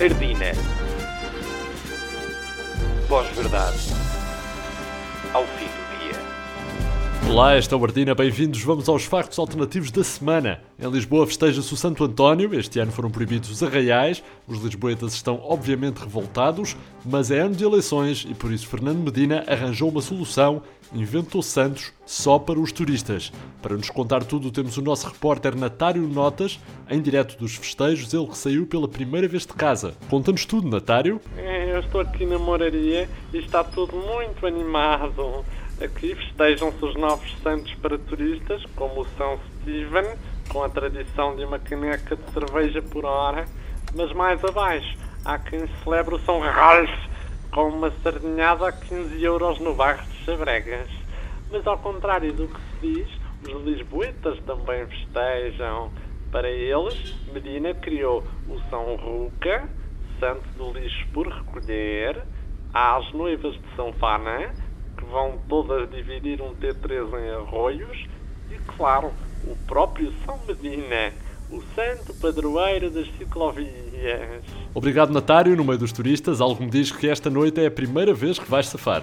Ardina. Pós-verdade. Ao fim do. Olá, esta é o Ardina, bem-vindos. Vamos aos factos alternativos da semana. Em Lisboa festeja-se o Santo António, este ano foram proibidos os arraiais, os lisboetas estão obviamente revoltados, mas é ano de eleições e por isso Fernando Medina arranjou uma solução, inventou Santos só para os turistas. Para nos contar tudo temos o nosso repórter Natário Notas, em direto dos festejos, ele que saiu pela primeira vez de casa. Conta-nos tudo, Natário. É, eu estou aqui na moraria e está tudo muito animado. Aqui festejam-se os novos santos para turistas, como o São Stephen, com a tradição de uma caneca de cerveja por hora, mas mais abaixo há quem celebre o São Ralph com uma sardinhada a 15 euros no bairro de Chabregas. Mas ao contrário do que se diz, os lisboetas também festejam. Para eles, Medina criou o São Ruca, santo do lixo por recolher, às noivas de São Fana, que vão todas dividir um T3 em arroios, e claro, o próprio São Medina, o santo padroeiro das ciclovias. Obrigado, Natário. No meio dos turistas, algo me diz que esta noite é a primeira vez que vais safar.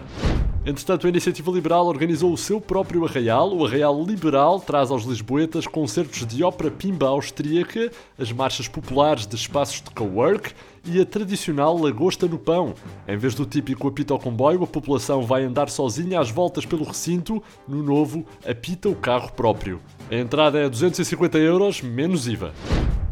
Entretanto, a Iniciativa Liberal organizou o seu próprio arraial. O Arraial Liberal traz aos lisboetas concertos de ópera pimba austríaca, as marchas populares de espaços de co-work e a tradicional lagosta no pão. Em vez do típico apito ao comboio, a população vai andar sozinha às voltas pelo recinto. No novo, apita o carro próprio. A entrada é 250 euros, menos IVA.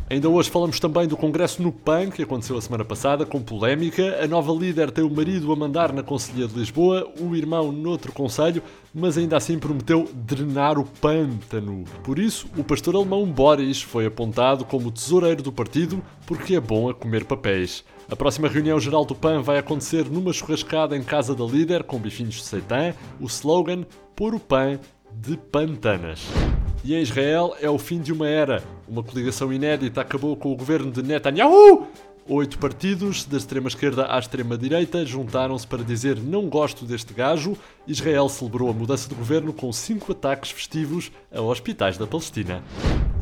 Ainda hoje falamos também do congresso no PAN, que aconteceu a semana passada, com polémica. A nova líder tem o marido a mandar na Conselhia de Lisboa, o irmão noutro conselho, mas ainda assim prometeu drenar o pântano. Por isso, o pastor alemão Boris foi apontado como tesoureiro do partido, porque é bom a comer papéis. A próxima reunião geral do PAN vai acontecer numa churrascada em casa da líder, com bifinhos de seitã. O slogan: Pôr o PAN de pantanas. E em Israel é o fim de uma era. Uma coligação inédita acabou com o governo de Netanyahu. Oito partidos, da extrema-esquerda à extrema-direita, juntaram-se para dizer não gosto deste gajo. Israel celebrou a mudança de governo com cinco ataques festivos a hospitais da Palestina.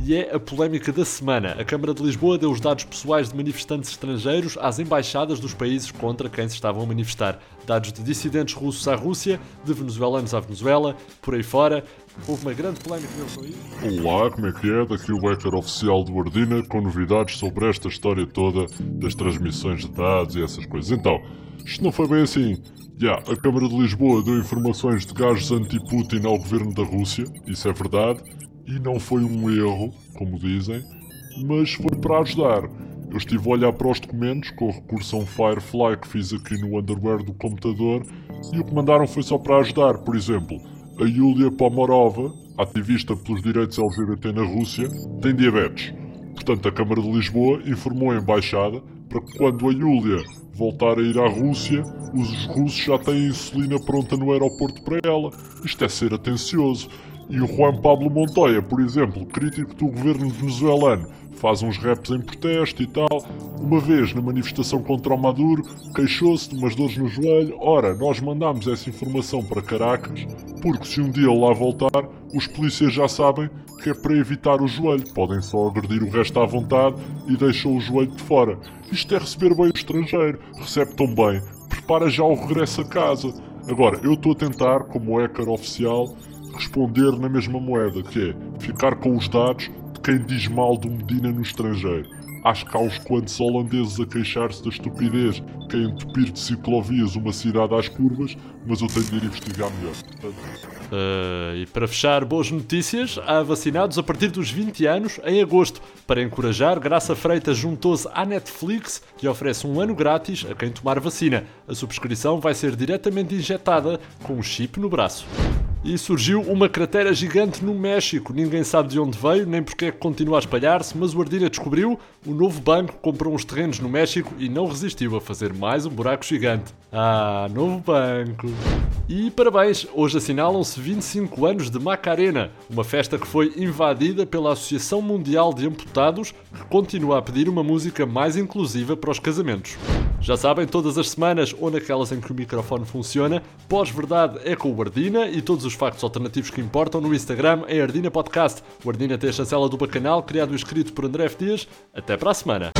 E é a polémica da semana. A Câmara de Lisboa deu os dados pessoais de manifestantes estrangeiros às embaixadas dos países contra quem se estavam a manifestar. Dados de dissidentes russos à Rússia, de venezuelanos à Venezuela, por aí fora. Houve uma grande polémica com isso. Olá, como é que é? Daqui o hacker oficial do Ardina com novidades sobre esta história toda das transmissões de dados e essas coisas. Então, isto não foi bem assim. Já, yeah, a Câmara de Lisboa deu informações de gajos anti-Putin ao governo da Rússia, isso é verdade, e não foi um erro, como dizem, mas foi para ajudar. Eu estive a olhar para os documentos com o recurso a um Firefly que fiz aqui no underwear do computador e o que mandaram foi só para ajudar. Por exemplo, a Yulia Pomorova, ativista pelos direitos LGBT na Rússia, tem diabetes. Portanto, a Câmara de Lisboa informou a Embaixada para que quando a Yulia voltar a ir à Rússia, os russos já têm insulina pronta no aeroporto para ela. Isto é ser atencioso. E o Juan Pablo Montoya, por exemplo, crítico do governo venezuelano, faz uns raps em protesto e tal. Uma vez, na manifestação contra o Maduro, queixou-se de umas dores no joelho. Ora, nós mandámos essa informação para Caracas, porque se um dia ele lá voltar, os polícias já sabem que é para evitar o joelho. Podem só agredir o resto à vontade e deixam o joelho de fora. Isto é receber bem o estrangeiro. Recebe tão bem. Prepara já o regresso a casa. Agora, eu estou a tentar, como hacker oficial, responder na mesma moeda, que é ficar com os dados de quem diz mal do Medina no estrangeiro. Acho que há uns quantos holandeses a queixar-se da estupidez que é entupir de ciclovias uma cidade às curvas, mas eu tenho de ir investigar melhor. Uh, e para fechar, boas notícias: há vacinados a partir dos 20 anos em agosto. Para encorajar, Graça Freitas juntou-se à Netflix, que oferece um ano grátis a quem tomar vacina. A subscrição vai ser diretamente injetada com um chip no braço. E surgiu uma cratera gigante no México. Ninguém sabe de onde veio, nem porque é que continua a espalhar-se, mas o Ardina descobriu. O novo banco comprou uns terrenos no México e não resistiu a fazer mais um buraco gigante. Ah, novo banco. E parabéns, hoje assinalam-se 25 anos de Macarena, uma festa que foi invadida pela Associação Mundial de Amputados, que continua a pedir uma música mais inclusiva para os casamentos. Já sabem, todas as semanas ou naquelas em que o microfone funciona, pós-verdade é com o Ardina e todos os factos alternativos que importam no Instagram é Ardina Podcast. O Ardina tem a chancela do Bacanal, criado e escrito por André F. Dias. Até para a semana.